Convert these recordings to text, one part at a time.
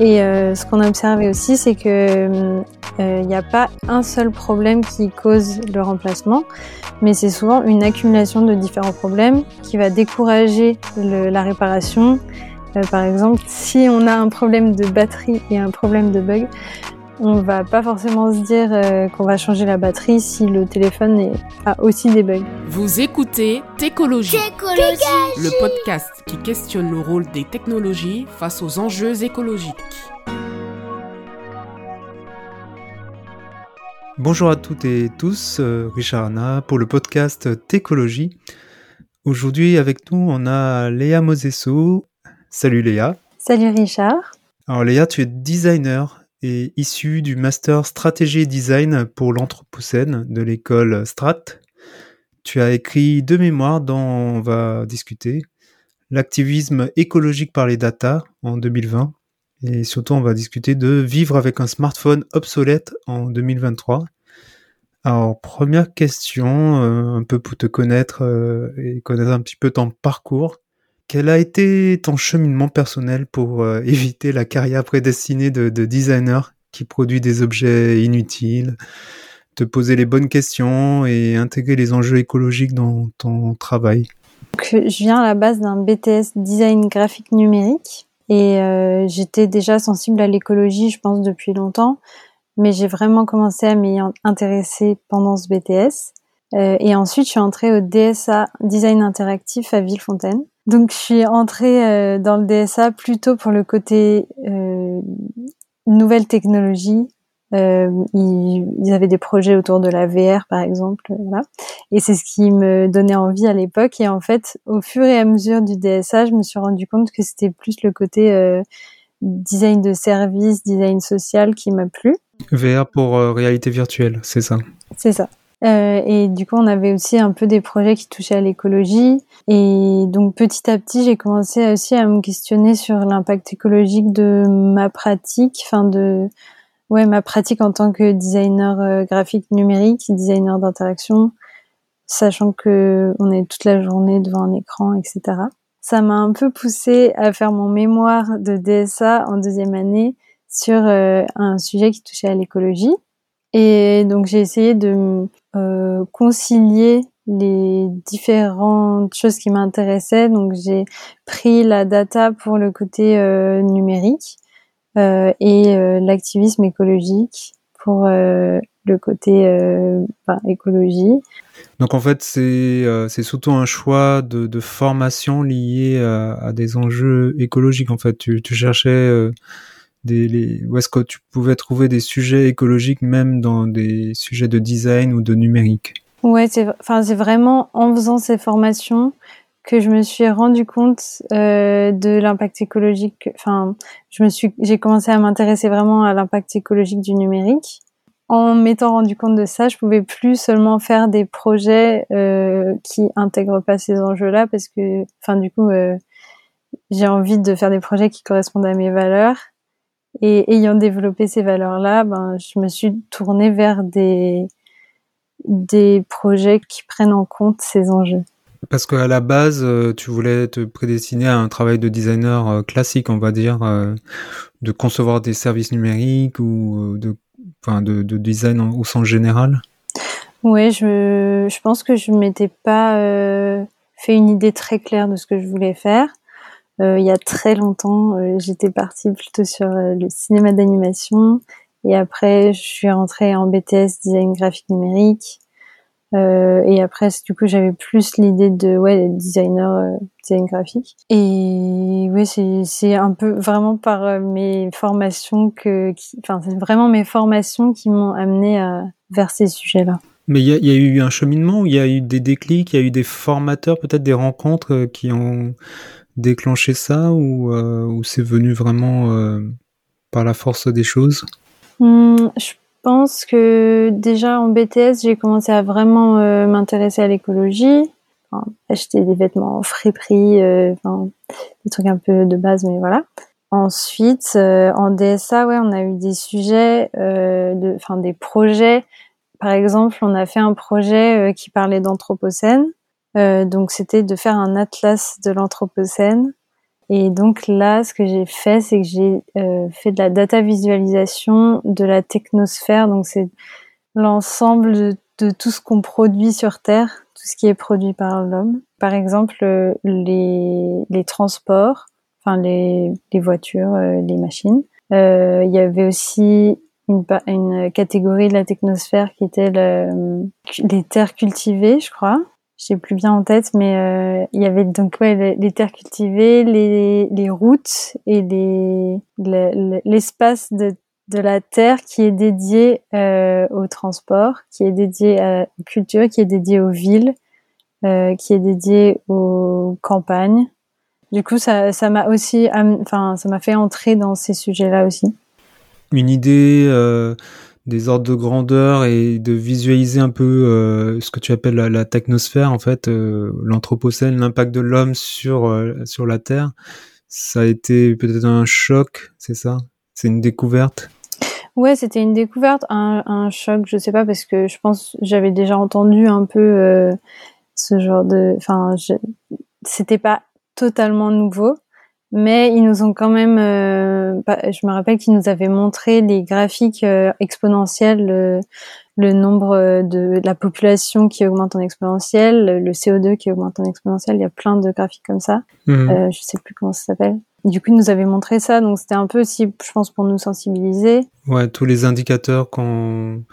Et euh, ce qu'on a observé aussi, c'est que il n'y a pas un seul problème qui cause le remplacement, mais c'est souvent une accumulation de différents problèmes qui va décourager le, la réparation. par exemple, si on a un problème de batterie et un problème de bug, on va pas forcément se dire euh, qu'on va changer la batterie si le téléphone a aussi des bugs. Vous écoutez Técologie, le podcast qui questionne le rôle des technologies face aux enjeux écologiques. Bonjour à toutes et tous, euh, Richard Anna pour le podcast Técologie. Aujourd'hui avec nous on a Léa Mosesso. Salut Léa. Salut Richard. Alors Léa, tu es designer issu du master stratégie et design pour l'Anthropocène de l'école Strat. Tu as écrit deux mémoires dont on va discuter. L'activisme écologique par les data en 2020 et surtout on va discuter de vivre avec un smartphone obsolète en 2023. Alors première question, euh, un peu pour te connaître euh, et connaître un petit peu ton parcours. Quel a été ton cheminement personnel pour euh, éviter la carrière prédestinée de, designer qui produit des objets inutiles, te poser les bonnes questions et intégrer les enjeux écologiques dans ton travail? Je viens à la base d'un BTS design graphique numérique et euh, j'étais déjà sensible à l'écologie, je pense, depuis longtemps, mais j'ai vraiment commencé à m'y intéresser pendant ce BTS. Euh, et ensuite, je suis entrée au DSA Design Interactif à Villefontaine. Donc, je suis entrée euh, dans le DSA plutôt pour le côté euh, nouvelles technologies. Euh, ils, ils, avaient des projets autour de la VR, par exemple, voilà. Et c'est ce qui me donnait envie à l'époque. Et en fait, au fur et à mesure du DSA, je me suis rendu compte que c'était plus le côté euh, design de service, design social qui m'a plu. VR pour réalité virtuelle, c'est ça? C'est ça. Euh, et du coup, on avait aussi un peu des projets qui touchaient à l'écologie. Et donc, petit à petit, j'ai commencé aussi à me questionner sur l'impact écologique de ma pratique, enfin de ouais ma pratique en tant que designer euh, graphique numérique, designer d'interaction, sachant que on est toute la journée devant un écran, etc. Ça m'a un peu poussé à faire mon mémoire de DSA en deuxième année sur euh, un sujet qui touchait à l'écologie. Et donc j'ai essayé de euh, concilier les différentes choses qui m'intéressaient. Donc j'ai pris la data pour le côté euh, numérique euh, et euh, l'activisme écologique pour euh, le côté ben, écologie. Donc en fait c'est c'est surtout un choix de, de formation lié à, à, des enjeux écologiques. En fait tu, tu cherchais des, les, où est-ce que tu pouvais trouver des sujets écologiques même dans des sujets de design ou de numérique? Ouais, c'est enfin c'est vraiment en faisant ces formations que je me suis rendu compte euh, de l'impact écologique. Enfin, je me suis, j'ai commencé à m'intéresser vraiment à l'impact écologique du numérique. En m'étant rendu compte de ça, je pouvais plus seulement faire des projets euh, qui intègrent pas ces enjeux-là, parce que, enfin, du coup, euh, j'ai envie de faire des projets qui correspondent à mes valeurs et ayant développé ces valeurs-là, ben, je me suis tournée vers des, des projets qui prennent en compte ces enjeux. Parce qu'à la base, euh, tu voulais te prédestiner à un travail de designer euh, classique, on va dire, euh, de concevoir des services numériques ou de, enfin, de, de design au sens général? Oui, je, je pense que je m'étais pas fait une idée très claire de ce que je voulais faire. Euh, il y a très longtemps, euh, j'étais partie plutôt sur euh, le cinéma d'animation. Et après, je suis rentrée en BTS design graphique numérique. et après, du coup, j'avais plus l'idée de ouais designer design graphique. Et oui, c'est un peu vraiment par mes formations que, enfin, c'est vraiment mes formations qui m'ont amené vers ces sujets-là. Mais il y y a, eu un cheminement, il y a eu des déclics, il y a eu des formateurs, peut-être des rencontres qui ont déclencher ça ou, euh, ou c'est venu vraiment euh, par la force des choses? Mmh, Je pense que déjà en BTS, j'ai commencé à vraiment euh, m'intéresser à l'écologie, acheter des vêtements friperie, enfin, des trucs un peu de base, mais voilà. Ensuite, en DSA, ouais, on a eu des sujets, de, enfin des projets. Par exemple, on a fait un projet qui parlait d'anthropocène. Euh, donc c'était de faire un atlas de l'anthropocène Et donc là, ce que j'ai fait, c'est que j'ai euh, fait de la data visualisation de la technosphère. Donc c'est l'ensemble de, tout ce qu'on produit sur Terre, tout ce qui est produit par l'homme. Par exemple, euh, les, les transports, enfin les, les voitures, euh, les machines. Il y avait aussi une, une, catégorie de la technosphère qui était le, les terres cultivées, je crois j'ai plus bien en tête, mais euh, il y avait donc ouais, les, terres cultivées, les, routes et les, l'espace de, la terre qui est dédié euh, au transport, qui est dédié à la culture, qui est dédié aux villes, euh, qui est dédié aux campagnes. Du coup, ça, ça m'a aussi, enfin, ça m'a fait entrer dans ces sujets-là aussi. Une idée euh, des ordres de grandeur et de visualiser un peu euh, ce que tu appelles la, technosphère, en fait, euh, l'anthropocène, l'impact de l'homme sur euh, sur la Terre. Ça a été peut-être un choc, c'est ça? C'est une découverte? Ouais, c'était une découverte, un, un, choc, je sais pas, parce que je pense j'avais déjà entendu un peu ce genre de, enfin, c'était pas totalement nouveau, mais ils nous ont quand même, euh, je me rappelle qu'ils nous avaient montré les graphiques euh, exponentiels, le, le nombre de, la population qui augmente en exponentiel, le CO2 qui augmente en exponentiel, il y a plein de graphiques comme ça. Mhm. Euh, je sais plus comment ça s'appelle. Du coup, ils nous avaient montré ça, donc c'était un peu aussi, je pense, pour nous sensibiliser. Ouais, tous les indicateurs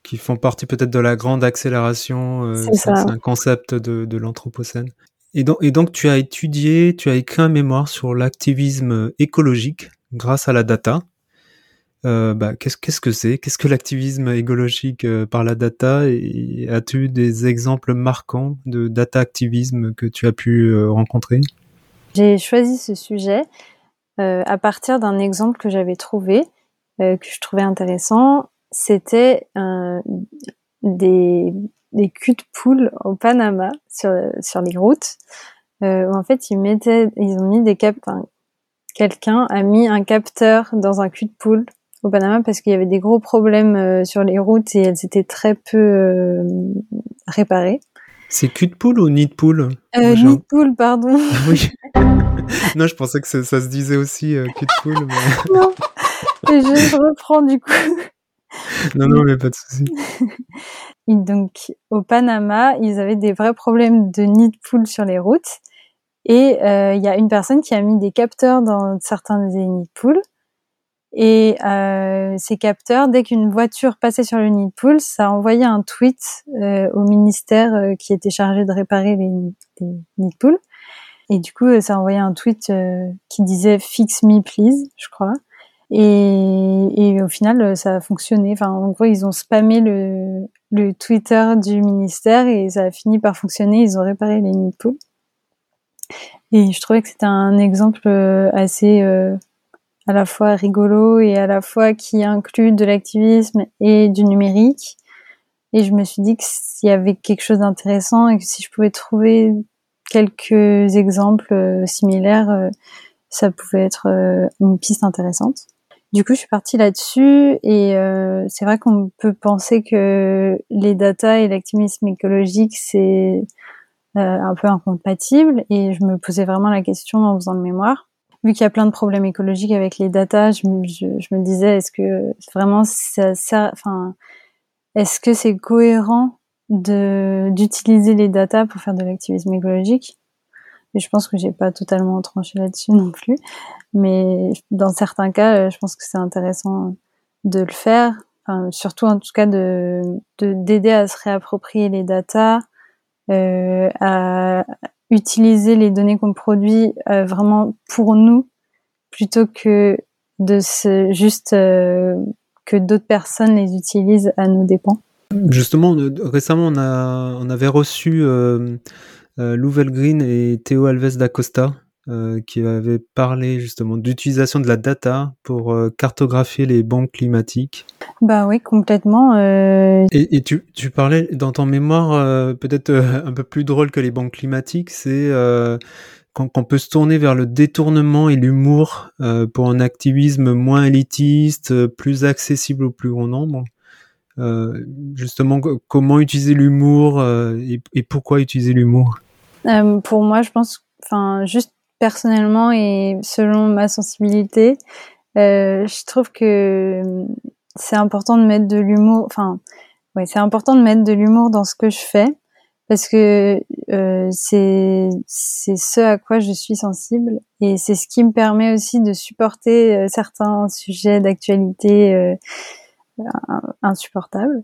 qui font partie peut-être de la grande accélération. Euh, c'est un concept de, de l'anthropocène. Et donc, tu as étudié, tu as écrit un mémoire sur l'activisme écologique grâce à la data. Euh, bah, qu'est-ce, que c'est? Qu'est-ce que l'activisme écologique euh, par la data? Et as-tu des exemples marquants de data activisme que tu as pu euh, rencontrer? J'ai choisi ce sujet à partir d'un exemple que j'avais trouvé, que je trouvais intéressant. C'était des des culs de poule au Panama sur, sur les routes euh, où en fait ils mettaient ils ont mis des cap quelqu'un a mis un capteur dans un cul de poule au Panama parce qu'il y avait des gros problèmes euh, sur les routes et elles étaient très peu euh, réparées. C'est cul de poule ou nid de poule euh, Nid de poule, pardon. oui. non, je pensais que ça, se disait aussi cul de poule. Mais... non, je reprends du coup. non, non, mais pas de souci. donc, au Panama, ils avaient des vrais problèmes de nid de sur les routes. Et euh, il y a une personne qui a mis des capteurs dans certains des nids de. Et euh, ces capteurs, dès qu'une voiture passait sur le nid de ça envoyait un tweet euh, au ministère qui était chargé de réparer les, les, nids. Et du coup, ça envoyait un tweet qui disait "Fix me, please", je crois. Et, au final, ça a fonctionné. En gros, ils ont spammé le, le Twitter du ministère et ça a fini par fonctionner. Ils ont réparé les nids de. Et je trouvais que c'était un exemple euh, assez euh, à la fois rigolo et à la fois qui inclut de l'activisme et du numérique. Et je me suis dit qu'il y avait quelque chose d'intéressant et que si je pouvais trouver quelques exemples euh, similaires, ça pouvait être une piste intéressante. Du coup, je suis partie là-dessus et euh, c'est vrai qu'on peut penser que les data et l'activisme écologique c'est euh, un peu incompatible et je me posais vraiment la question en faisant le mémoire. Vu qu'il y a plein de problèmes écologiques avec les data, je, me disais est-ce que vraiment ça sert, enfin, est-ce que c'est cohérent d'utiliser les data pour faire de l'activisme écologique? Et je pense que j'ai pas totalement tranché là-dessus non plus. Mais dans certains cas, euh, je pense que c'est intéressant de le faire. Enfin, surtout en tout cas de d'aider à se réapproprier les datas, euh, à utiliser les données qu'on produit euh, vraiment pour nous, plutôt que de se juste que d'autres personnes les utilisent à nos dépens. Justement, récemment, on avait reçu Louvel Green et Théo Alves d'Acosta, euh, qui avaient parlé justement d'utilisation de la data pour euh, cartographier les banques climatiques. Bah oui, complètement. Et, tu, parlais dans ton mémoire, peut-être un peu plus drôle que les banques climatiques, c'est qu'on peut se tourner vers le détournement et l'humour pour un activisme moins élitiste, plus accessible au plus grand nombre. justement, comment utiliser l'humour et, pourquoi utiliser l'humour? Euh, pour moi, je pense, enfin, juste personnellement et selon ma sensibilité, euh, je trouve que c'est important de mettre de l'humour. Enfin, ouais, c'est important de mettre de l'humour dans ce que je fais parce que euh, c'est c'est ce à quoi je suis sensible et c'est ce qui me permet aussi de supporter euh, certains sujets d'actualité euh, insupportables.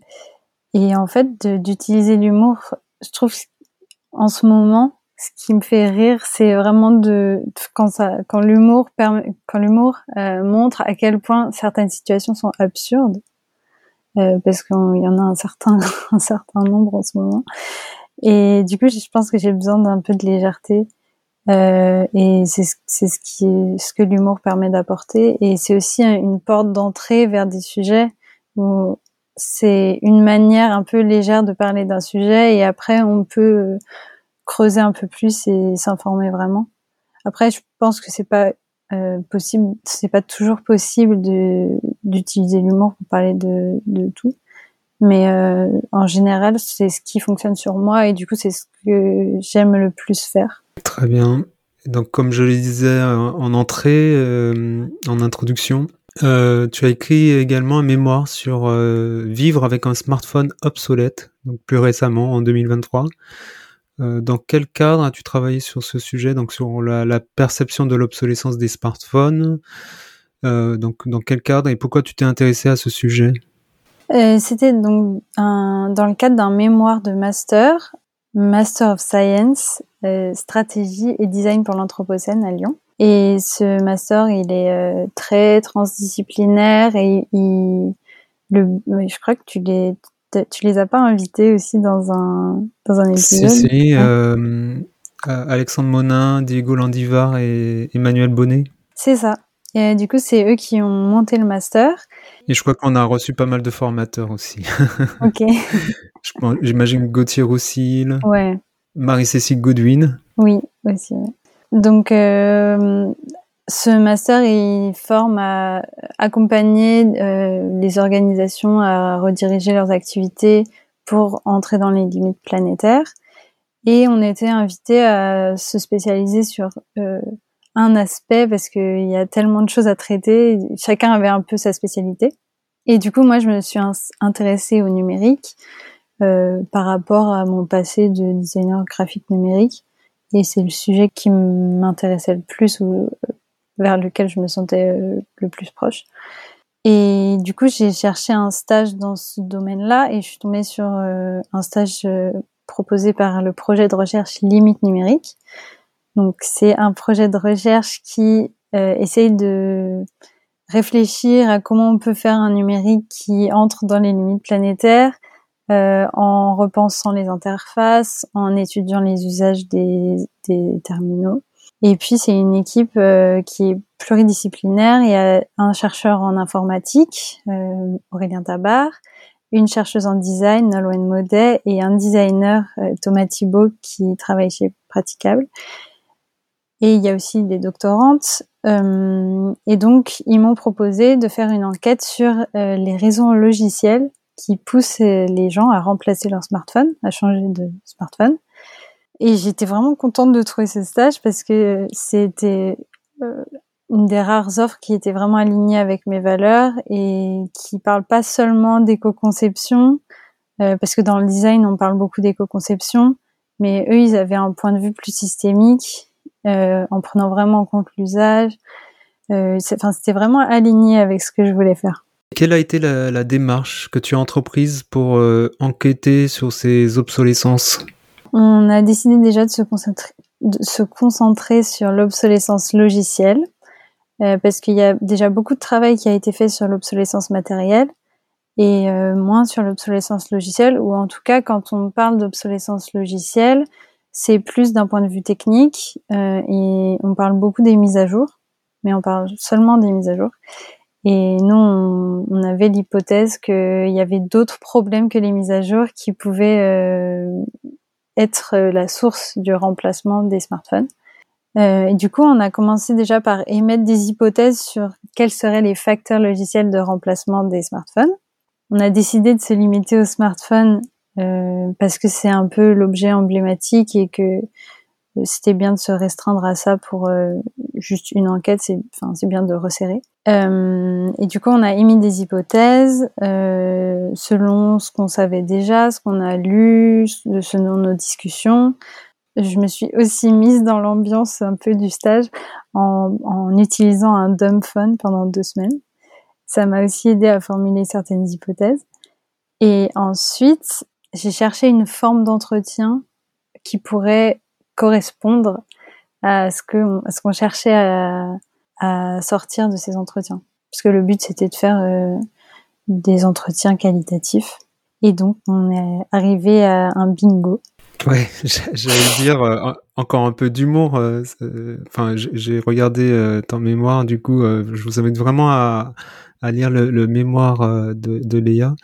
Et en fait, d'utiliser l'humour, je trouve en ce moment, ce qui me fait rire, c'est vraiment de quand ça, quand l'humour quand l'humour euh, montre à quel point certaines situations sont absurdes, euh, parce qu'il y en a un certain un certain nombre en ce moment. Et du coup, je pense que j'ai besoin d'un peu de légèreté. Euh, et c'est ce qui ce que l'humour permet d'apporter. Et c'est aussi une porte d'entrée vers des sujets où c'est une manière un peu légère de parler d'un sujet et après on peut creuser un peu plus et s'informer vraiment. Après, je pense que c'est pas euh, possible, c'est pas toujours possible d'utiliser l'humour pour parler de, de tout. Mais euh, en général, c'est ce qui fonctionne sur moi et du coup, c'est ce que j'aime le plus faire. Très bien. Donc, comme je le disais en entrée, euh, en introduction, euh, tu as écrit également un mémoire sur euh, vivre avec un smartphone obsolète, donc plus récemment en 2023. Euh, dans quel cadre as-tu travaillé sur ce sujet, donc sur la, perception de l'obsolescence des smartphones? Donc, dans quel cadre et pourquoi tu t'es intéressé à ce sujet? C'était donc dans le cadre d'un mémoire de master, Master of Science, stratégie et design pour l'anthropocène à Lyon. Et ce master, il est euh, très transdisciplinaire et il, le, je crois que tu les tu les as pas invités aussi dans un dans un épisode? Si, si euh, Alexandre Monin, Diego Landivar et Emmanuel Bonnet. C'est ça. Et du coup, c'est eux qui ont monté le master. Et je crois qu'on a reçu pas mal de formateurs aussi. Ok. J'imagine Gauthier Roussil. Ouais. Marie-Cécile Goodwin. Oui, aussi. Ouais. Donc, euh, ce master, il forme à accompagner euh, les organisations à rediriger leurs activités pour entrer dans les limites planétaires. Et on était invité à se spécialiser sur euh, un aspect parce qu'il y a tellement de choses à traiter. Chacun avait un peu sa spécialité. Et du coup, moi, je me suis intéressée au numérique euh, par rapport à mon passé de designer graphique numérique. Et c'est le sujet qui m'intéressait le plus ou vers lequel je me sentais euh, le plus proche. Et du coup, j'ai cherché un stage dans ce domaine-là et je suis tombée sur euh, un stage euh, proposé par le projet de recherche Limite numérique. Donc, c'est un projet de recherche qui essaye de réfléchir à comment on peut faire un numérique qui entre dans les limites planétaires euh, en repensant les interfaces, en étudiant les usages des, terminaux. Et puis c'est une équipe euh, qui est pluridisciplinaire. Il y a un chercheur en informatique, euh, Aurélien Tabar, une chercheuse en design, Nolwenn Modet, et un designer, Thomas Thibault, qui travaille chez Praticable. Et il y a aussi des doctorantes. Et donc, ils m'ont proposé de faire une enquête sur les raisons logicielles qui poussent les gens à remplacer leur smartphone, à changer de smartphone. Et j'étais vraiment contente de trouver ce stage parce que c'était euh, une des rares offres qui était vraiment alignée avec mes valeurs et qui parle pas seulement d'éco-conception, euh, parce que dans le design on parle beaucoup d'éco-conception, mais eux ils avaient un point de vue plus systémique euh, en prenant vraiment en compte l'usage. Euh, enfin, c'était vraiment aligné avec ce que je voulais faire. Quelle a été la, démarche que tu as entreprise pour euh, enquêter sur ces obsolescences? On a décidé déjà de se concentrer, sur l'obsolescence logicielle, euh, parce qu'il y a déjà beaucoup de travail qui a été fait sur l'obsolescence matérielle et euh, moins sur l'obsolescence logicielle, ou en tout cas quand on parle d'obsolescence logicielle, c'est plus d'un point de vue technique et on parle beaucoup des mises à jour, mais on parle seulement des mises à jour. Et nous, on, avait l'hypothèse qu'il y avait d'autres problèmes que les mises à jour qui pouvaient euh, être euh, la source du remplacement des smartphones. Euh, et du coup, on a commencé déjà par émettre des hypothèses sur quels seraient les facteurs logiciels de remplacement des smartphones. On a décidé de se limiter aux smartphones parce que c'est un peu l'objet emblématique et que c'était bien de se restreindre à ça pour juste une enquête. C'est, enfin, bien de resserrer. et du coup, on a émis des hypothèses selon ce qu'on savait déjà, ce qu'on a lu, selon nos discussions je me suis aussi mise dans l'ambiance un peu du stage en, en utilisant un dumb phone pendant deux semaines. Ça m'a aussi aidé à formuler certaines hypothèses. Et ensuite, j'ai cherché une forme d'entretien qui pourrait correspondre à ce qu'on cherchait à, sortir de ces entretiens. Parce que le but c'était de faire euh, des entretiens qualitatifs. Et donc on est arrivé à un bingo Ouais, j'allais dire euh, encore un peu d'humour. Euh, enfin, j'ai regardé euh, ton mémoire, du coup, je vous invite vraiment à, lire le, mémoire de, Léa.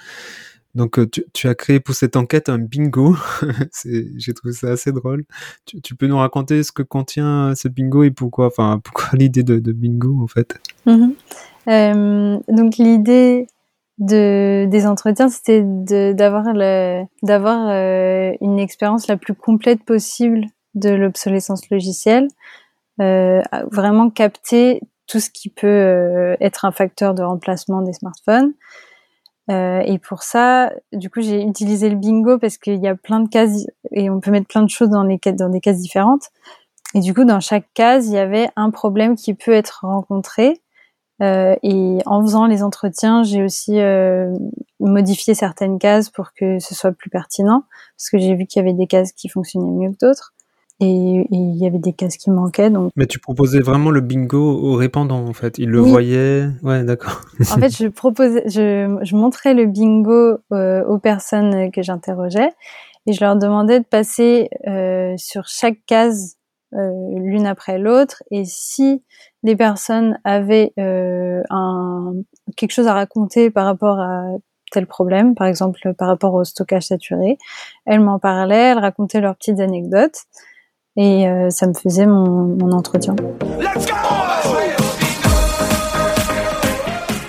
Donc, tu, tu, as créé pour cette enquête un bingo. j'ai trouvé ça assez drôle. Tu, peux nous raconter ce que contient ce bingo et pourquoi, enfin, pourquoi l'idée de, de, bingo en fait? Mm-hmm. donc l'idée de des entretiens, c'était d'avoir euh, une expérience la plus complète possible de l'obsolescence logicielle, euh, vraiment capter tout ce qui peut euh, être un facteur de remplacement des smartphones. Euh, et pour ça, du coup, j'ai utilisé le bingo parce qu'il y a plein de cases et on peut mettre plein de choses dans les des cases différentes. Et du coup, dans chaque case, il y avait un problème qui peut être rencontré euh, et en faisant les entretiens, j'ai aussi euh, modifié certaines cases pour que ce soit plus pertinent, parce que j'ai vu qu'il y avait des cases qui fonctionnaient mieux que d'autres. Et, il y avait des cases qui manquaient. Donc... Mais tu proposais vraiment le bingo aux répondants, en fait. Ils le voyaient. Ouais, d'accord. en fait, je proposais, je, je montrais le bingo euh, aux personnes que j'interrogeais et je leur demandais de passer euh, sur chaque case euh, l'une après l'autre. Et si les personnes avaient euh, un, quelque chose à raconter par rapport à tel problème, par exemple par rapport au stockage saturé, elles m'en parlaient, elles racontaient leurs petites anecdotes et euh, ça me faisait mon, mon entretien.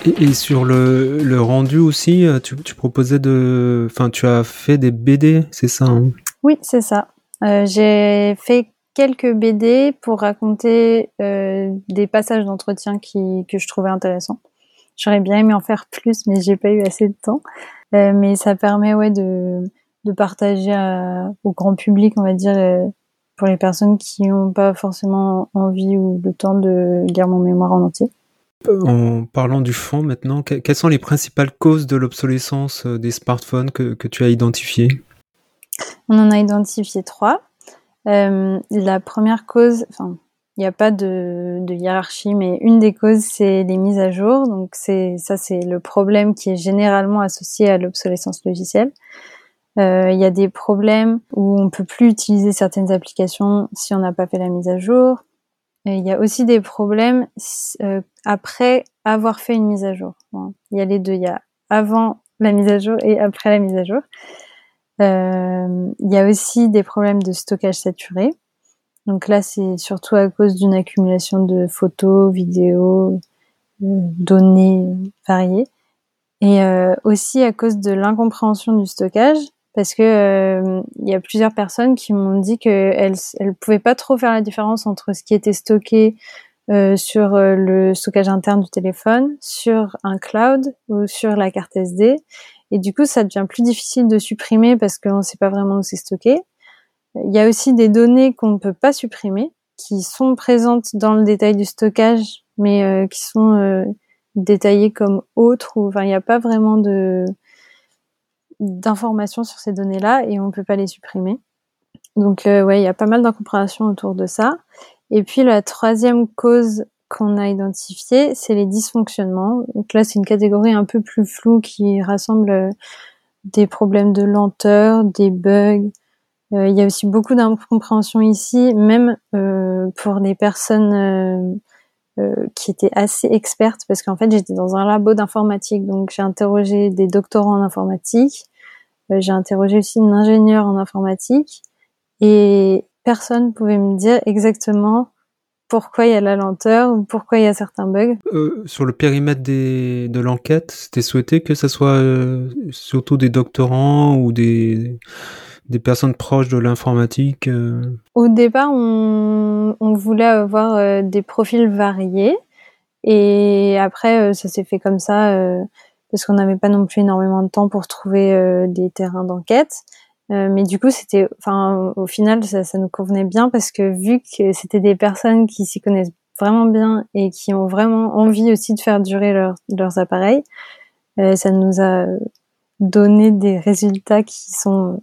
Et, et, sur le, le, rendu aussi, tu, tu, proposais de, enfin, tu as fait des BD, c'est ça hein? Oui, c'est ça. Euh, j'ai fait quelques BD pour raconter euh, des passages d'entretien qui que je trouvais intéressants. J'aurais bien aimé en faire plus, mais j'ai pas eu assez de temps. Euh, mais ça permet ouais de de partager au grand public, on va dire, euh, pour les personnes qui n'ont pas forcément envie ou le temps de lire mon mémoire en entier. En parlant du fond maintenant, quelles sont les principales causes de l'obsolescence des smartphones que, que tu as identifiées? On en a identifié trois. Euh, la première cause, enfin, il n'y a pas de, de, hiérarchie, mais une des causes, c'est les mises à jour. Donc c'est ça, c'est le problème qui est généralement associé à l'obsolescence logicielle. Euh, il y a des problèmes où on peut plus utiliser certaines applications si on n'a pas fait la mise à jour. Il y a aussi des problèmes euh, après avoir fait une mise à jour. Il y a les deux. Il y a avant la mise à jour et après la mise à jour. Euh, il y a aussi des problèmes de stockage saturé. Donc là, c'est surtout à cause d'une accumulation de photos, vidéos, données variées. Et aussi à cause de l'incompréhension du stockage, parce que euh, il y a plusieurs personnes qui m'ont dit qu'elles elles pouvaient pas trop faire la différence entre ce qui était stocké euh, sur le stockage interne du téléphone, sur un cloud ou sur la carte SD, et du coup, ça devient plus difficile de supprimer parce qu'on ne sait pas vraiment où c'est stocké. Il y a aussi des données qu'on ne peut pas supprimer, qui sont présentes dans le détail du stockage, mais euh, qui sont euh, détaillées comme autres. Ou, enfin, il n'y a pas vraiment de d'informations sur ces données-là et on ne peut pas les supprimer. Donc, euh, ouais, il y a pas mal d'incompréhension autour de ça. Et puis la troisième cause qu'on a identifié, c'est les dysfonctionnements. Donc là, c'est une catégorie un peu plus floue qui rassemble euh, des problèmes de lenteur, des bugs. Euh, il y a aussi beaucoup d'incompréhension ici, même euh, pour des personnes qui étaient assez expertes, parce qu'en fait, j'étais dans un labo d'informatique, donc j'ai interrogé des doctorants en informatique, j'ai interrogé aussi une ingénieure en informatique, et personne pouvait me dire exactement pourquoi il y a la lenteur ou pourquoi il y a certains bugs. Euh, sur le périmètre des, de l'enquête, c'était souhaité que ce soit euh, surtout des doctorants ou des des personnes proches de l'informatique Au départ, on, voulait avoir des profils variés. Et après, ça s'est fait comme ça parce qu'on n'avait pas non plus énormément de temps pour trouver des terrains d'enquête. mais du coup, c'était, enfin, au final, ça, nous convenait bien parce que vu que c'était des personnes qui s'y connaissent vraiment bien et qui ont vraiment envie aussi de faire durer leurs appareils, euh, ça nous a donné des résultats qui sont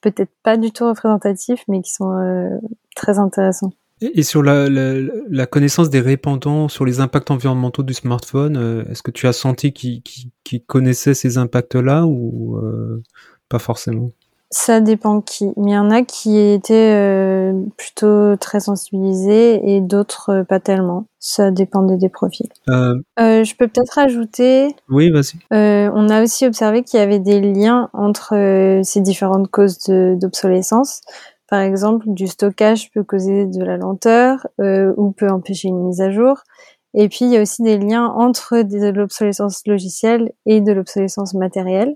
peut-être pas du tout représentatifs, mais qui sont euh, très intéressants. Et sur la, la, connaissance des répandants sur les impacts environnementaux du smartphone, euh, est-ce que tu as senti qu'ils qu connaissaient ces impacts-là ou euh, pas forcément? Ça dépend qui. Mais il y en a qui étaient euh, plutôt très sensibilisés et d'autres euh, pas tellement. Ça dépendait des profils. Euh... Euh, je peux peut-être ajouter. Oui, vas-y. on a aussi observé qu'il y avait des liens entre ces différentes causes d'obsolescence. Par exemple, du stockage peut causer de la lenteur ou peut empêcher une mise à jour. Et puis, il y a aussi des liens entre de l'obsolescence logicielle et de l'obsolescence matérielle.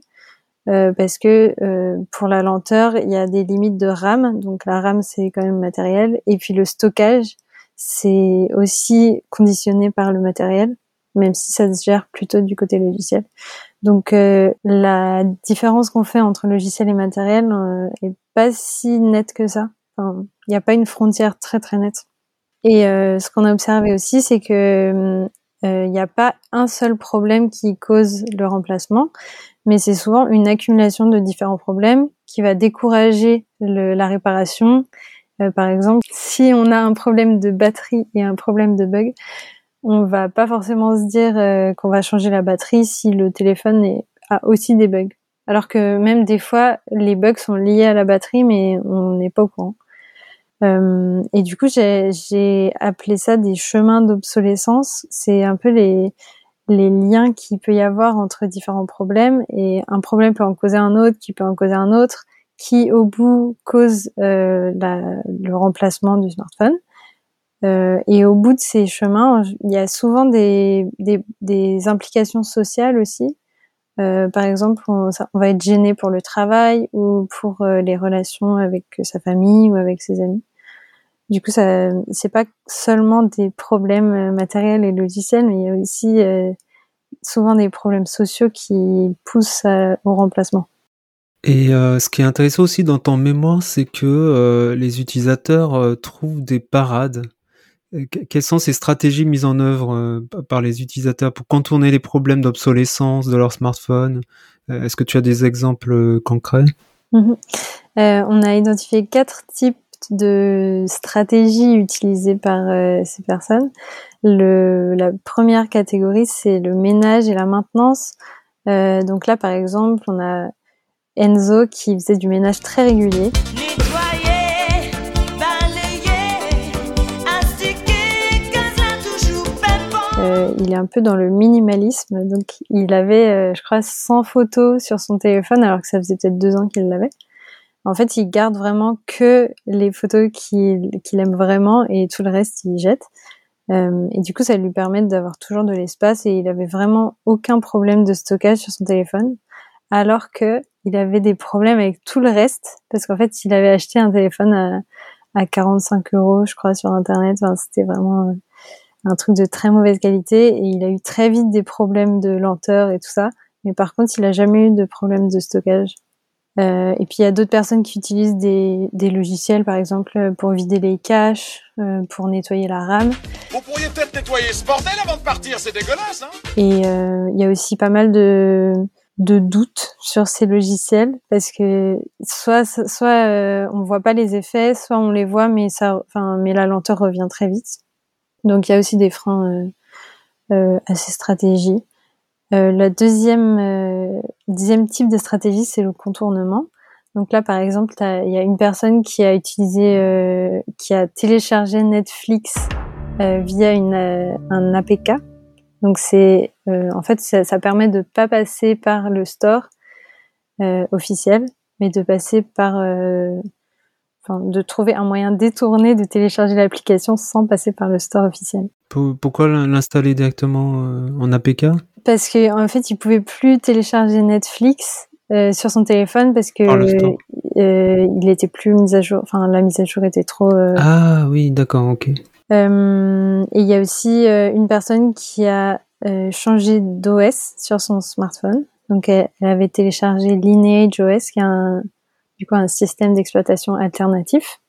Euh, parce que euh, pour la lenteur, il y a des limites de RAM. Donc la RAM, c'est quand même matériel. Et puis le stockage, c'est aussi conditionné par le matériel, même si ça se gère plutôt du côté logiciel. Donc euh, la différence qu'on fait entre logiciel et matériel est pas si nette que ça. Enfin, il n'y a pas une frontière très très nette. Et ce qu'on a observé aussi, c'est que il n'y a pas un seul problème qui cause le remplacement, mais c'est souvent une accumulation de différents problèmes qui va décourager la réparation. Euh, par exemple, si on a un problème de batterie et un problème de bug, on va pas forcément se dire euh, qu'on va changer la batterie si le téléphone est, a aussi des bugs. Alors que même des fois, les bugs sont liés à la batterie, mais on n'est pas au courant. Euh, et du coup, j'ai appelé ça des chemins d'obsolescence. C'est un peu les, les liens qu'il peut y avoir entre différents problèmes. Et un problème peut en causer un autre qui peut en causer un autre qui au bout cause euh, la, le remplacement du smartphone. Euh, et au bout de ces chemins il y a souvent des, des, des implications sociales aussi. Euh, par exemple on, on, va être gêné pour le travail ou pour euh, les relations avec sa famille ou avec ses amis du coup, ça, c'est pas seulement des problèmes euh, matériels et logiciels, mais il y a aussi euh, souvent des problèmes sociaux qui poussent au remplacement. Et euh, ce qui est intéressant aussi dans ton mémoire, c'est que les utilisateurs trouvent des parades. Quelles sont ces stratégies mises en œuvre par les utilisateurs pour contourner les problèmes d'obsolescence de leur smartphone? Est-ce que tu as des exemples concrets? Mmh On a identifié quatre types de stratégies utilisées par euh, ces personnes. La première catégorie, c'est le ménage et la maintenance. Euh, donc là, par exemple, on a Enzo qui faisait du ménage très régulier. Euh, il est un peu dans le minimalisme, donc il avait, je crois, 100 photos sur son téléphone, alors que ça faisait peut-être deux ans qu'il l'avait. En fait, il garde vraiment que les photos qu'il aime vraiment et tout le reste, il jette. Euh, et du coup, ça lui permet d'avoir toujours de l'espace et il avait vraiment aucun problème de stockage sur son téléphone, alors que il avait des problèmes avec tout le reste parce qu'en fait, il avait acheté un téléphone à, à 45 euros, je crois, sur internet. Enfin, c'était vraiment euh, un truc de très mauvaise qualité et il a eu très vite des problèmes de lenteur et tout ça. Mais par contre, il a jamais eu de problème de stockage. Euh, et puis il y a d'autres personnes qui utilisent des, des, logiciels, par exemple, pour vider les caches, euh, pour nettoyer la RAM. Vous pourriez peut-être nettoyer ce bordel avant de partir, c'est dégueulasse, hein Et euh, il y a aussi pas mal de, de doutes sur ces logiciels parce que soit soit euh, on voit pas les effets, soit on les voit mais ça, enfin mais la lenteur revient très vite. Donc il y a aussi des freins euh, à ces stratégies. Euh, le deuxième, euh, deuxième type de stratégie, c'est le contournement. Donc là, par exemple, il y a une personne qui a utilisé, euh, qui a téléchargé Netflix via une, un APK. Donc c'est, en fait, ça, ça, permet de pas passer par le store officiel, mais de passer par, enfin, de trouver un moyen détourné de télécharger l'application sans passer par le store officiel. Pourquoi l'installer directement en APK parce qu'en en fait, il pouvait plus télécharger Netflix euh, sur son téléphone parce que euh, il était plus mis à jour. Enfin, la mise à jour était trop. Euh, ah oui, d'accord, ok. Euh, et il y a aussi une personne qui a changé d'OS sur son smartphone. Donc, elle, avait téléchargé Lineage OS, qui est un, du coup un système d'exploitation alternatif.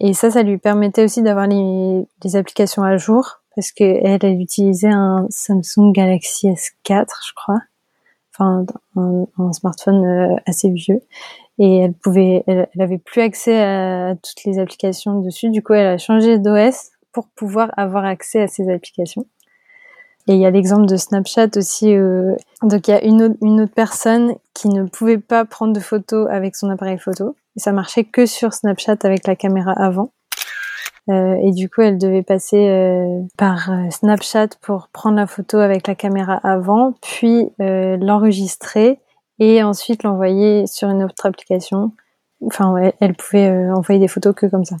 Et ça, ça lui permettait aussi d'avoir les, les, applications à jour parce qu'elle, elle utilisait un Samsung Galaxy S4, je crois. Enfin un, smartphone euh, assez vieux. Et elle pouvait elle, avait plus accès à, toutes les applications dessus. Du coup elle a changé d'OS pour pouvoir avoir accès à ces applications et il y a l'exemple de Snapchat aussi euh, donc il y a une autre, personne qui ne pouvait pas prendre de photos avec son appareil photo et ça marchait que sur Snapchat avec la caméra avant euh, et du coup, elle devait passer euh, par Snapchat pour prendre la photo avec la caméra avant, puis l'enregistrer et ensuite l'envoyer sur une autre application. Enfin, elle pouvait envoyer des photos que comme ça.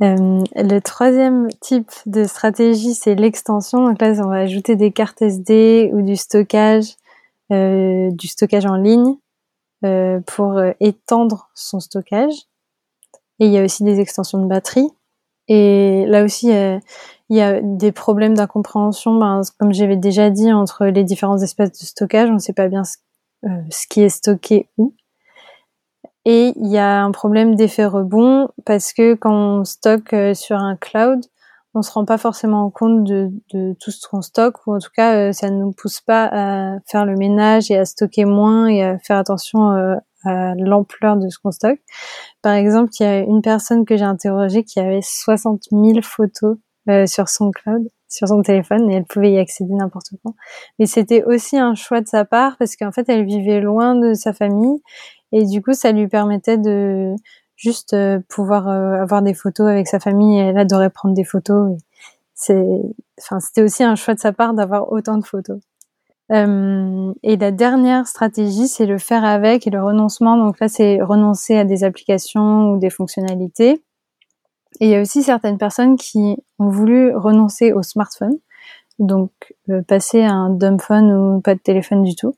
Le troisième type de stratégie, c'est l'extension. Donc là, on va ajouter des cartes SD ou du stockage, du stockage en ligne pour étendre son stockage. Et il y a aussi des extensions de batterie. Et là aussi, il y a des problèmes d'incompréhension, ben, comme j'avais déjà dit, entre les différents espaces de stockage. On ne sait pas bien euh, ce, qui est stocké où. Et il y a un problème d'effet rebond parce que quand on stocke euh, sur un cloud, on se rend pas forcément compte de, de tout ce qu'on stocke ou en tout cas euh, ça ne nous pousse pas à faire le ménage et à stocker moins et à faire attention à l'ampleur de ce qu'on stocke. Par exemple, il y a une personne que j'ai interrogée qui avait 60 000 photos euh, sur son cloud, sur son téléphone, et elle pouvait y accéder n'importe quand. Mais c'était aussi un choix de sa part parce qu'en fait, elle vivait loin de sa famille et du coup, ça lui permettait de juste euh, pouvoir euh, avoir des photos avec sa famille. Elle adorait prendre des photos. C'est, enfin, c'était aussi un choix de sa part d'avoir autant de photos. Euh, et la dernière stratégie, c'est le faire avec et le renoncement. Donc là, c'est renoncer à des applications ou des fonctionnalités. Et il y a aussi certaines personnes qui ont voulu renoncer au smartphone, donc passer à un dumb phone ou pas de téléphone du tout.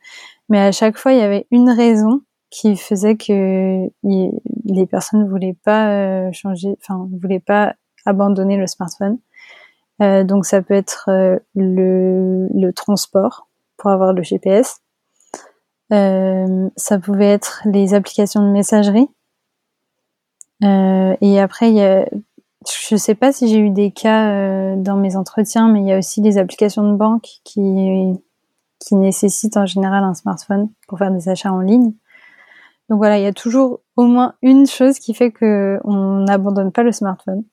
Mais à chaque fois, il y avait une raison qui faisait que les personnes ne voulaient pas euh, changer, enfin, voulaient pas abandonner le smartphone. Euh, donc ça peut être le, le transport, pour avoir le GPS. Euh, ça pouvait être les applications de messagerie. Euh, et après, il y a, je sais pas si j'ai eu des cas euh, dans mes entretiens, mais il y a aussi les applications de banque qui nécessitent en général un smartphone pour faire des achats en ligne. Donc voilà, il y a toujours au moins une chose qui fait que on n'abandonne pas le smartphone.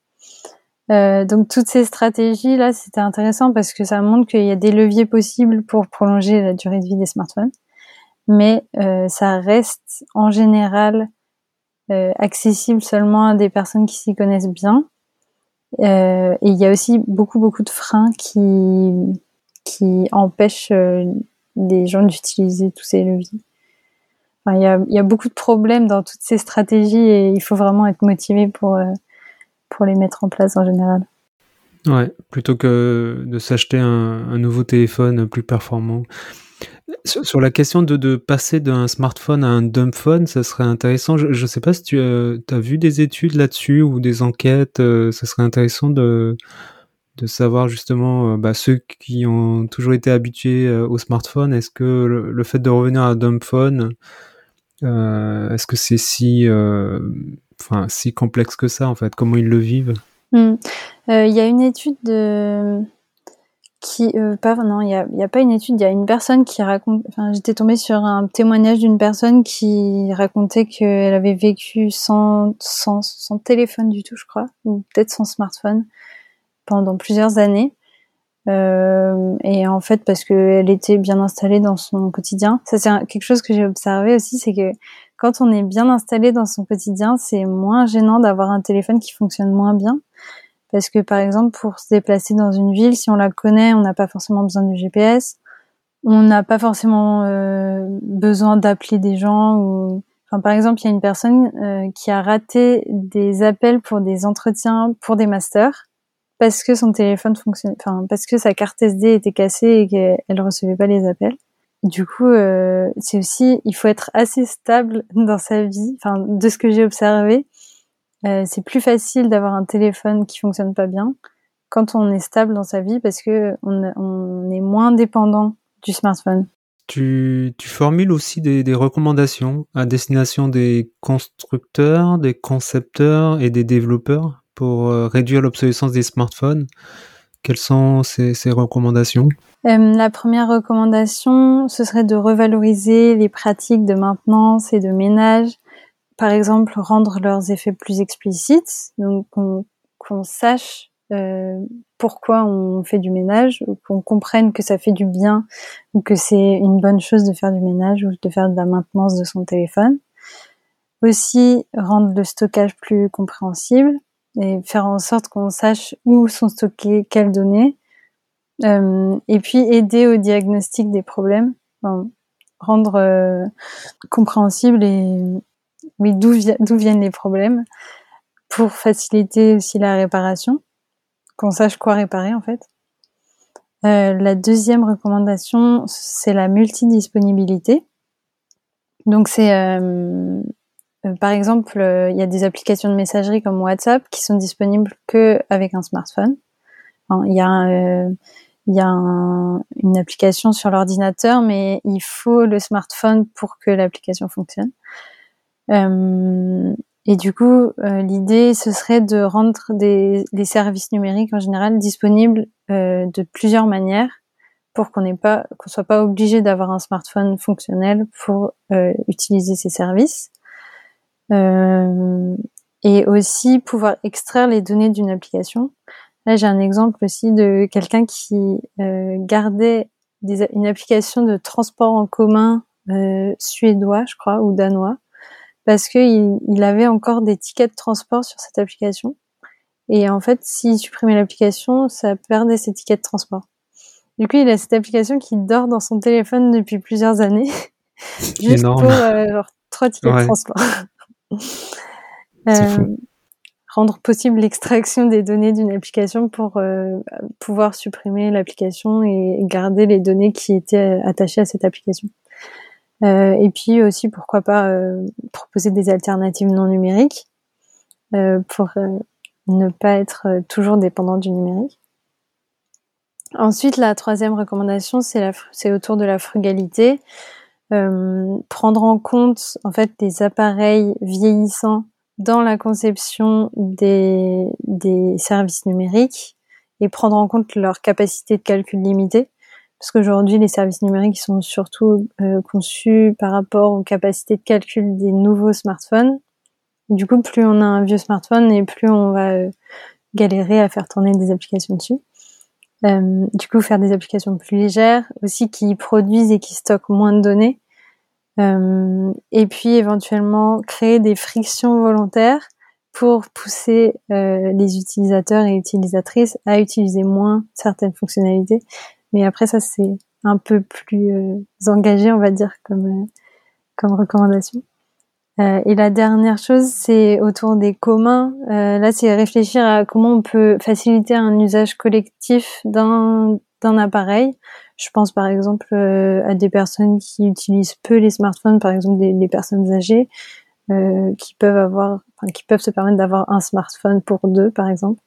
Euh, donc toutes ces stratégies là, c'était intéressant parce que ça montre qu'il y a des leviers possibles pour prolonger la durée de vie des smartphones, mais euh, ça reste en général euh, accessible seulement à des personnes qui s'y connaissent bien. et il y a aussi beaucoup beaucoup de freins qui qui empêchent les gens d'utiliser tous ces leviers. Il y a, beaucoup de problèmes dans toutes ces stratégies et il faut vraiment être motivé pour pour les mettre en place en général. Ouais, plutôt que de s'acheter un, nouveau téléphone plus performant. Sur, la question de, de passer d'un smartphone à un dumb phone, ça serait intéressant. Je ne sais pas si tu as, vu des études là-dessus ou des enquêtes. Euh, ça serait intéressant de, savoir justement euh, bah, ceux qui ont toujours été habitués euh, au smartphone. Est-ce que le, fait de revenir à un dumb phone, est-ce que c'est si enfin, si complexe que ça, en fait? Comment ils le vivent? Hmm. euh, Il y a une étude de qui euh, pas non il y a, pas une étude il y a une personne qui raconte j'étais tombée sur un témoignage d'une personne qui racontait qu'elle avait vécu sans, sans sans téléphone du tout je crois ou peut-être sans smartphone pendant plusieurs années euh, et en fait parce qu'elle était bien installée dans son quotidien ça c'est quelque chose que j'ai observé aussi c'est que quand on est bien installé dans son quotidien, c'est moins gênant d'avoir un téléphone qui fonctionne moins bien. Parce que par exemple, pour se déplacer dans une ville, si on la connaît, on n'a pas forcément besoin du GPS. On n'a pas forcément euh, besoin d'appeler des gens. Ou... Enfin, par exemple, il y a une personne euh, qui a raté des appels pour des entretiens, pour des masters, parce que son téléphone fonctionne, enfin parce que sa carte SD était cassée et qu'elle recevait pas les appels. du coup, euh, c'est aussi, il faut être assez stable dans sa vie. Enfin, de ce que j'ai observé, euh, c'est plus facile d'avoir un téléphone qui fonctionne pas bien quand on est stable dans sa vie parce que on, est moins dépendant du smartphone. Tu, formules aussi des, recommandations à destination des constructeurs, des concepteurs et des développeurs? Pour euh, réduire l'obsolescence des smartphones. Quelles sont ces, recommandations? Euh, La première recommandation, ce serait de revaloriser les pratiques de maintenance et de ménage. Par exemple, rendre leurs effets plus explicites, donc qu'on sache euh, pourquoi on fait du ménage, qu'on comprenne que ça fait du bien ou que c'est une bonne chose de faire du ménage ou de faire de la maintenance de son téléphone. Aussi, rendre le stockage plus compréhensible et faire en sorte qu'on sache où sont stockées quelles données. Euh, et puis aider au diagnostic des problèmes, rendre euh, compréhensible et oui d'où viennent les problèmes pour faciliter aussi la réparation, qu'on sache quoi réparer en fait. Euh, la deuxième recommandation, c'est la multidisponibilité. Donc c'est euh, par exemple, euh, il y a des applications de messagerie comme WhatsApp qui sont disponibles que avec un smartphone. Il y a, euh, il y a une application sur l'ordinateur, mais il faut le smartphone pour que l'application fonctionne. et du coup, l'idée, ce serait de rendre des, les services numériques en général disponibles de plusieurs manières pour qu'on n'ait pas, qu'on soit pas obligé d'avoir un smartphone fonctionnel pour utiliser ces services. Euh, et aussi pouvoir extraire les données d'une application. Là, j'ai un exemple aussi de quelqu'un qui euh, gardait des, une application de transport en commun euh, suédois, je crois, ou danois, parce qu'il il avait encore des tickets de transport sur cette application. Et en fait, s'il supprimait l'application, ça perdait ses tickets de transport. Du coup, il a cette application qui dort dans son téléphone depuis plusieurs années, juste pour euh, trois tickets de transport. Euh, rendre possible l'extraction des données d'une application pour euh, pouvoir supprimer l'application et garder les données qui étaient attachées à cette application. Euh, et puis aussi, pourquoi pas proposer des alternatives non numériques pour ne pas être toujours dépendant du numérique. Ensuite, la troisième recommandation, c'est autour de la frugalité. Euh, prendre en compte en fait les appareils vieillissants dans la conception des, des services numériques et prendre en compte leur capacité de calcul limitée. Parce qu'aujourd'hui, les services numériques sont surtout euh, conçus par rapport aux capacités de calcul des nouveaux smartphones. du coup, plus on a un vieux smartphone et plus on va euh, galérer à faire tourner des applications dessus. Euh, du coup, faire des applications plus légères, aussi qui produisent et qui stockent moins de données. Euh, et puis éventuellement créer des frictions volontaires pour pousser euh, les utilisateurs et utilisatrices à utiliser moins certaines fonctionnalités. Mais après ça c'est un peu plus engagé, on va dire, comme comme recommandation. Et la dernière chose, c'est autour des communs. là, c'est réfléchir à comment on peut faciliter un usage collectif d'un appareil. Je pense par exemple euh, à des personnes qui utilisent peu les smartphones, par exemple des, personnes âgées, euh, qui peuvent avoir, qui peuvent se permettre d'avoir un smartphone pour deux, par exemple.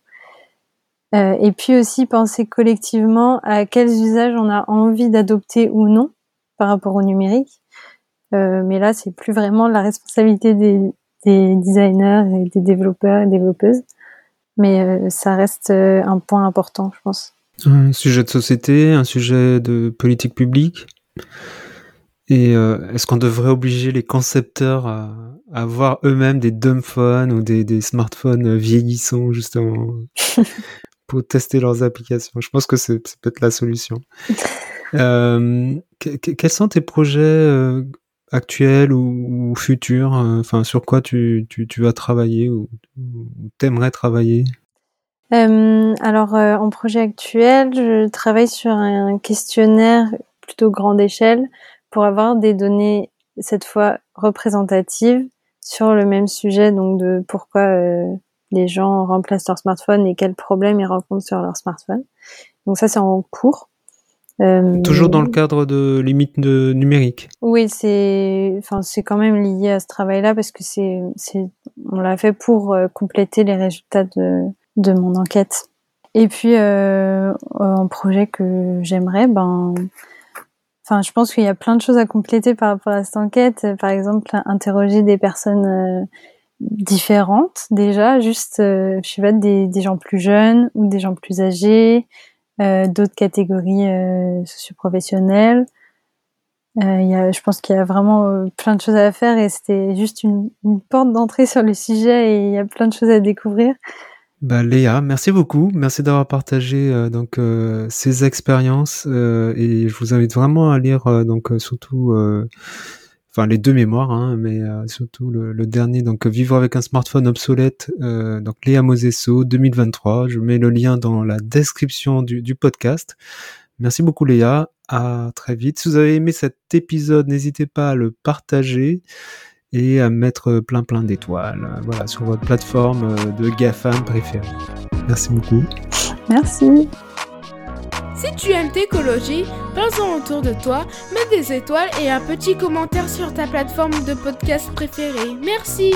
Euh, et puis aussi penser collectivement à quels usages on a envie d'adopter ou non par rapport au numérique. Mais là, c'est plus vraiment la responsabilité des, des, designers et des développeurs et développeuses. Mais ça reste un point important, je pense. Un sujet de société, un sujet de politique publique. Et euh, est-ce qu'on devrait obliger les concepteurs à, avoir eux-mêmes des dumbphones ou des, des, smartphones vieillissants justement pour tester leurs applications? Je pense que c'est peut-être la solution. Euh, quels sont tes projets euh, actuels ou, ou futurs Enfin, sur quoi tu, vas travailler ou, t'aimerais travailler? Euh, alors euh, en projet actuel, je travaille sur un questionnaire plutôt grande échelle pour avoir des données cette fois représentatives sur le même sujet, donc de pourquoi euh, les gens remplacent leur smartphone et quels problèmes ils rencontrent sur leur smartphone. Donc ça c'est en cours. Euh, Toujours dans le cadre de limites de numérique. Oui, c'est, enfin, c'est quand même lié à ce travail-là parce que c'est, c'est, on l'a fait pour euh, compléter les résultats de, de mon enquête. Et puis, euh, un projet que j'aimerais, ben, enfin, je pense qu'il y a plein de choses à compléter par rapport à cette enquête. Par exemple, interroger des personnes euh, différentes déjà, juste, je sais pas, des, des gens plus jeunes ou des gens plus âgés, d'autres catégories euh, socioprofessionnelles. Euh, y a, je pense qu'il y a vraiment euh, plein de choses à faire et c'était juste une, porte d'entrée sur le sujet et il y a plein de choses à découvrir. Bah, Léa, merci beaucoup. Merci d'avoir partagé euh, donc ces expériences et je vous invite vraiment à lire donc surtout enfin les deux mémoires, hein, mais euh, surtout le, dernier, donc Vivre avec un smartphone obsolète, euh, donc Léa Mosesso 2023. Je mets le lien dans la description du, du podcast. Merci beaucoup Léa, à très vite. Si vous avez aimé cet épisode, n'hésitez pas à le partager et à mettre plein plein d'étoiles, voilà, sur votre plateforme de GAFAM préférée. Merci beaucoup. Merci. Si tu aimes l'écologie, parle-en autour de toi, mets des étoiles et un petit commentaire sur ta plateforme de podcast préférée. Merci